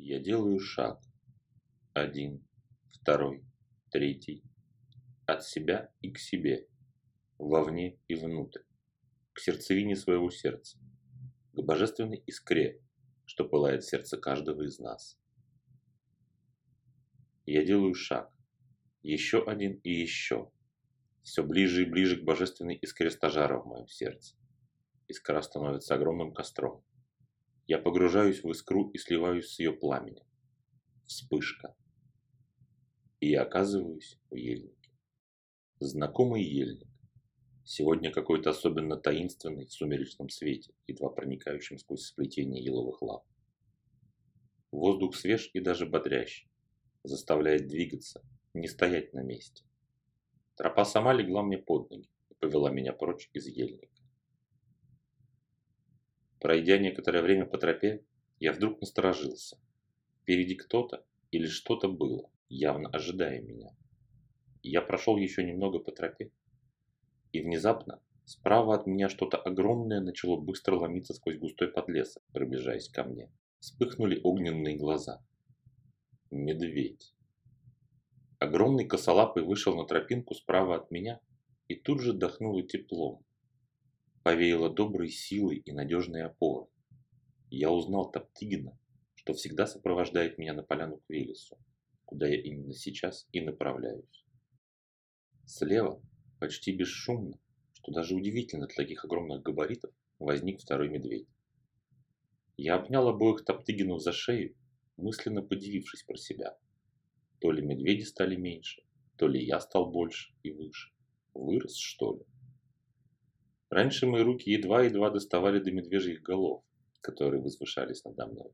Я делаю шаг. Один, второй, третий. От себя и к себе. Вовне и внутрь. К сердцевине своего сердца. К божественной искре, что пылает сердце каждого из нас. Я делаю шаг. Еще один и еще. Все ближе и ближе к божественной искре стажара в моем сердце. Искра становится огромным костром. Я погружаюсь в искру и сливаюсь с ее пламенем. Вспышка. И я оказываюсь в ельнике. Знакомый ельник. Сегодня какой-то особенно таинственный в сумеречном свете, едва проникающим сквозь сплетение еловых лап. Воздух свеж и даже бодрящий, заставляет двигаться, не стоять на месте. Тропа сама легла мне под ноги и повела меня прочь из ельника. Пройдя некоторое время по тропе, я вдруг насторожился. Впереди кто-то или что-то было, явно ожидая меня. Я прошел еще немного по тропе, и внезапно справа от меня что-то огромное начало быстро ломиться сквозь густой подлесок, приближаясь ко мне. Вспыхнули огненные глаза. Медведь. Огромный косолапый вышел на тропинку справа от меня и тут же дохнуло теплом, повеяло доброй силой и надежной опорой. Я узнал Топтыгина, что всегда сопровождает меня на поляну к Велесу, куда я именно сейчас и направляюсь. Слева, почти бесшумно, что даже удивительно для таких огромных габаритов, возник второй медведь. Я обнял обоих Топтыгинов за шею, мысленно подивившись про себя. То ли медведи стали меньше, то ли я стал больше и выше. Вырос, что ли? Раньше мои руки едва-едва доставали до медвежьих голов, которые возвышались надо мной.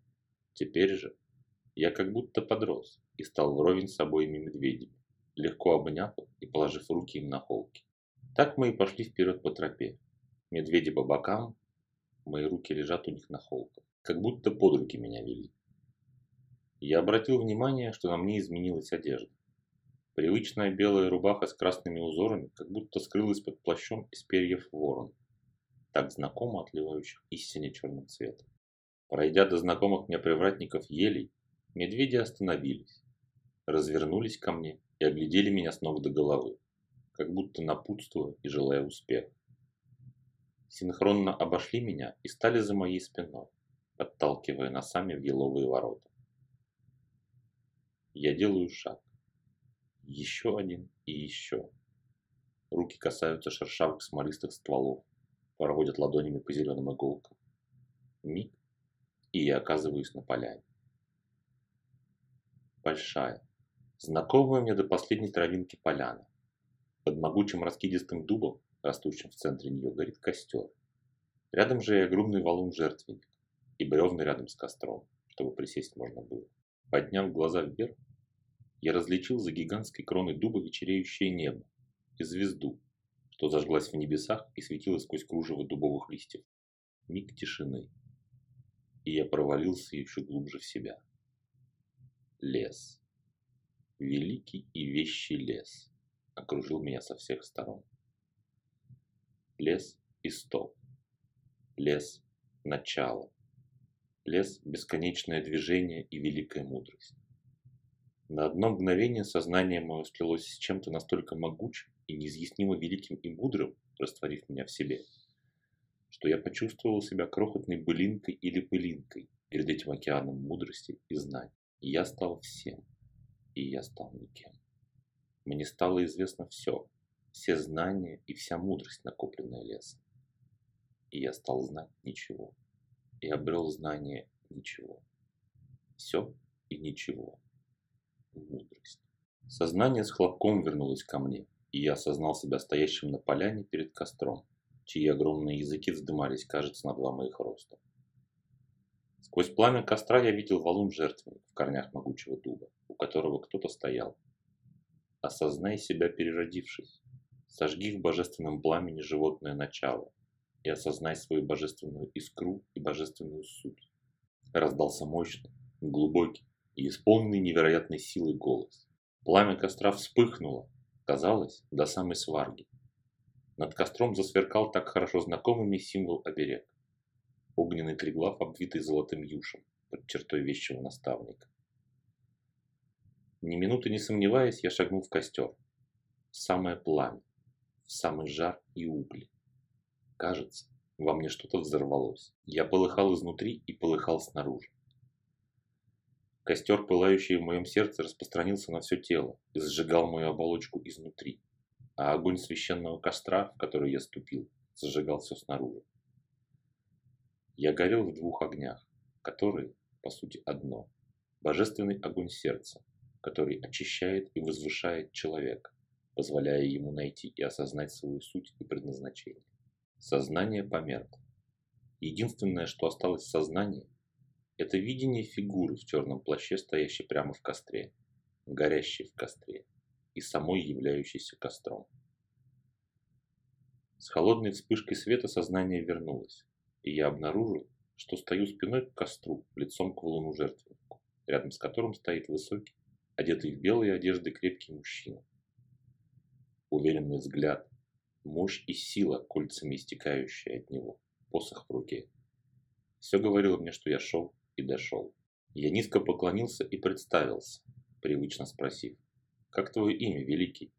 Теперь же я как будто подрос и стал вровень с обоими медведями, легко обняв и положив руки им на холки. Так мы и пошли вперед по тропе. Медведи по бокам, мои руки лежат у них на холках, как будто под руки меня вели. Я обратил внимание, что на мне изменилась одежда. Привычная белая рубаха с красными узорами как будто скрылась под плащом из перьев ворон, так знакомо отливающих истине черным цветом. Пройдя до знакомых мне привратников елей, медведи остановились, развернулись ко мне и оглядели меня с ног до головы, как будто напутствуя и желая успеха. Синхронно обошли меня и стали за моей спиной, подталкивая носами в еловые ворота. Я делаю шаг. Еще один и еще. Руки касаются шершавых смолистых стволов, проводят ладонями по зеленым иголкам. Миг, и я оказываюсь на поляне. Большая, знакомая мне до последней травинки поляна. Под могучим раскидистым дубом, растущим в центре нее, горит костер. Рядом же и огромный валун жертвенник, и бревна рядом с костром, чтобы присесть можно было. Подняв глаза вверх, я различил за гигантской кроной дуба вечереющее небо и звезду, что зажглась в небесах и светила сквозь кружево дубовых листьев. Миг тишины. И я провалился еще глубже в себя. Лес. Великий и вещий лес окружил меня со всех сторон. Лес – исток. Лес – начало. Лес – бесконечное движение и великая мудрость. На одно мгновение сознание мое слилось с чем-то настолько могучим и неизъяснимо великим и мудрым, растворив меня в себе, что я почувствовал себя крохотной былинкой или пылинкой перед этим океаном мудрости и знаний. И я стал всем, и я стал никем. Мне стало известно все, все знания и вся мудрость, накопленная лесом. И я стал знать ничего, и обрел знание ничего. Все и ничего мудрость. Сознание с хлопком вернулось ко мне, и я осознал себя стоящим на поляне перед костром, чьи огромные языки вздымались, кажется, на два моих роста. Сквозь пламя костра я видел валун жертвенник в корнях могучего дуба, у которого кто-то стоял. Осознай себя переродившись. Сожги в божественном пламени животное начало и осознай свою божественную искру и божественную суть. Раздался мощный, глубокий, и исполненный невероятной силой голос. Пламя костра вспыхнуло, казалось, до самой сварги. Над костром засверкал так хорошо знакомый мне символ оберег. Огненный триглав, обвитый золотым юшем, под чертой вещего наставника. Ни минуты не сомневаясь, я шагнул в костер, в самое пламя, в самый жар и угли. Кажется, во мне что-то взорвалось. Я полыхал изнутри и полыхал снаружи. Костер, пылающий в моем сердце, распространился на все тело и сжигал мою оболочку изнутри, а огонь священного костра, в который я ступил, зажигал все снаружи. Я горел в двух огнях, которые, по сути, одно. Божественный огонь сердца, который очищает и возвышает человека, позволяя ему найти и осознать свою суть и предназначение. Сознание померкло. Единственное, что осталось в сознании, это видение фигуры в черном плаще, стоящей прямо в костре, горящей в костре и самой являющейся костром. С холодной вспышкой света сознание вернулось, и я обнаружил, что стою спиной к костру, лицом к валуну жертвеннику, рядом с которым стоит высокий, одетый в белые одежды крепкий мужчина. Уверенный взгляд, мощь и сила, кольцами истекающие от него, посох в руке. Все говорило мне, что я шел и дошел. Я низко поклонился и представился, привычно спросив, «Как твое имя, Великий?»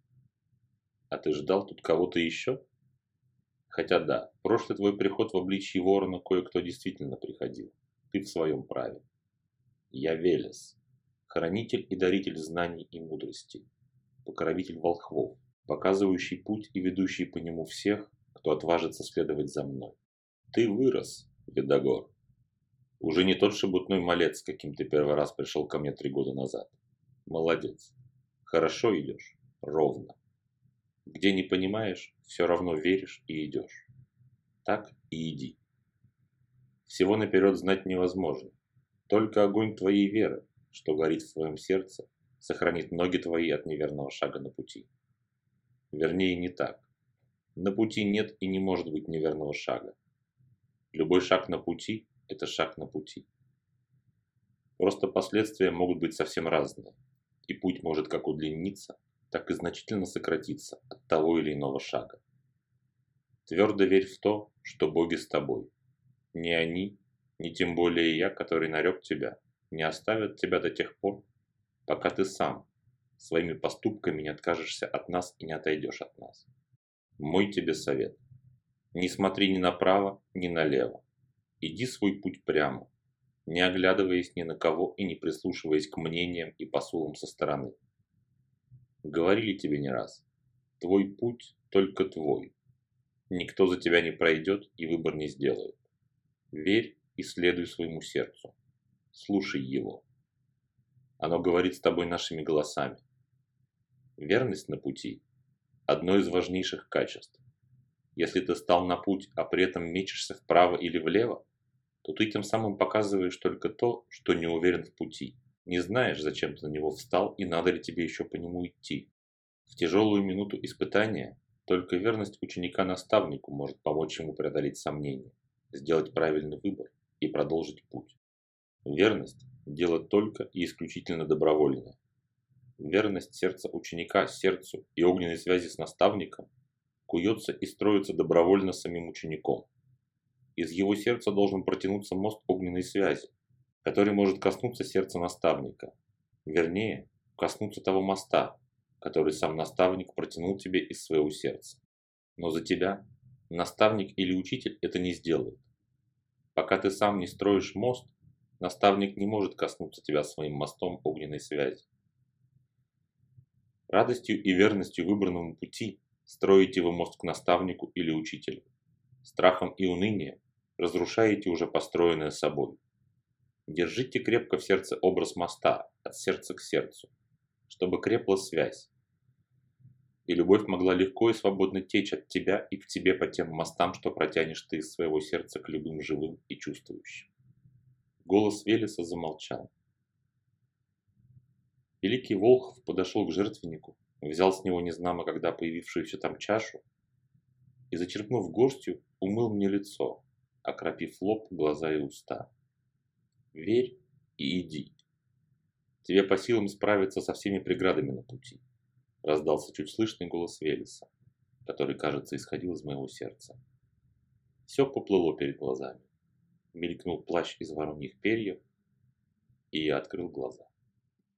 «А ты ждал тут кого-то еще?» Хотя да, прошлый твой приход в обличии ворона кое-кто действительно приходил. Ты в своем праве. Я Велес, хранитель и даритель знаний и мудрости, покровитель волхвов, показывающий путь и ведущий по нему всех, кто отважится следовать за мной. Ты вырос, Ведогор, уже не тот шебутной малец, каким ты первый раз пришел ко мне три года назад. Молодец. Хорошо идешь. Ровно. Где не понимаешь, все равно веришь и идешь. Так и иди. Всего наперед знать невозможно. Только огонь твоей веры, что горит в твоем сердце, сохранит ноги твои от неверного шага на пути. Вернее, не так. На пути нет и не может быть неверного шага. Любой шаг на пути это шаг на пути. Просто последствия могут быть совсем разные, и путь может как удлиниться, так и значительно сократиться от того или иного шага. Твердо верь в то, что боги с тобой. Ни они, ни тем более я, который нарек тебя, не оставят тебя до тех пор, пока ты сам своими поступками не откажешься от нас и не отойдешь от нас. Мой тебе совет. Не смотри ни направо, ни налево. Иди свой путь прямо, не оглядываясь ни на кого и не прислушиваясь к мнениям и посулам со стороны. Говорили тебе не раз, твой путь только твой. Никто за тебя не пройдет и выбор не сделает. Верь и следуй своему сердцу. Слушай его. Оно говорит с тобой нашими голосами. Верность на пути – одно из важнейших качеств. Если ты стал на путь, а при этом мечешься вправо или влево, то ты тем самым показываешь только то, что не уверен в пути. Не знаешь, зачем ты на него встал и надо ли тебе еще по нему идти. В тяжелую минуту испытания только верность ученика наставнику может помочь ему преодолеть сомнения, сделать правильный выбор и продолжить путь. Верность – дело только и исключительно добровольное. Верность сердца ученика сердцу и огненной связи с наставником куется и строится добровольно самим учеником. Из его сердца должен протянуться мост огненной связи, который может коснуться сердца наставника. Вернее, коснуться того моста, который сам наставник протянул тебе из своего сердца. Но за тебя наставник или учитель это не сделает. Пока ты сам не строишь мост, наставник не может коснуться тебя своим мостом огненной связи. Радостью и верностью выбранному пути строите вы мост к наставнику или учителю. Страхом и унынием разрушаете уже построенное собой. Держите крепко в сердце образ моста, от сердца к сердцу, чтобы крепла связь. И любовь могла легко и свободно течь от тебя и к тебе по тем мостам, что протянешь ты из своего сердца к любым живым и чувствующим. Голос Велеса замолчал. Великий Волхов подошел к жертвеннику, взял с него незнамо когда появившуюся там чашу и, зачерпнув горстью, умыл мне лицо, окропив лоб, глаза и уста. Верь и иди. Тебе по силам справиться со всеми преградами на пути. Раздался чуть слышный голос Велеса, который, кажется, исходил из моего сердца. Все поплыло перед глазами. Мелькнул плащ из вороньих перьев, и я открыл глаза.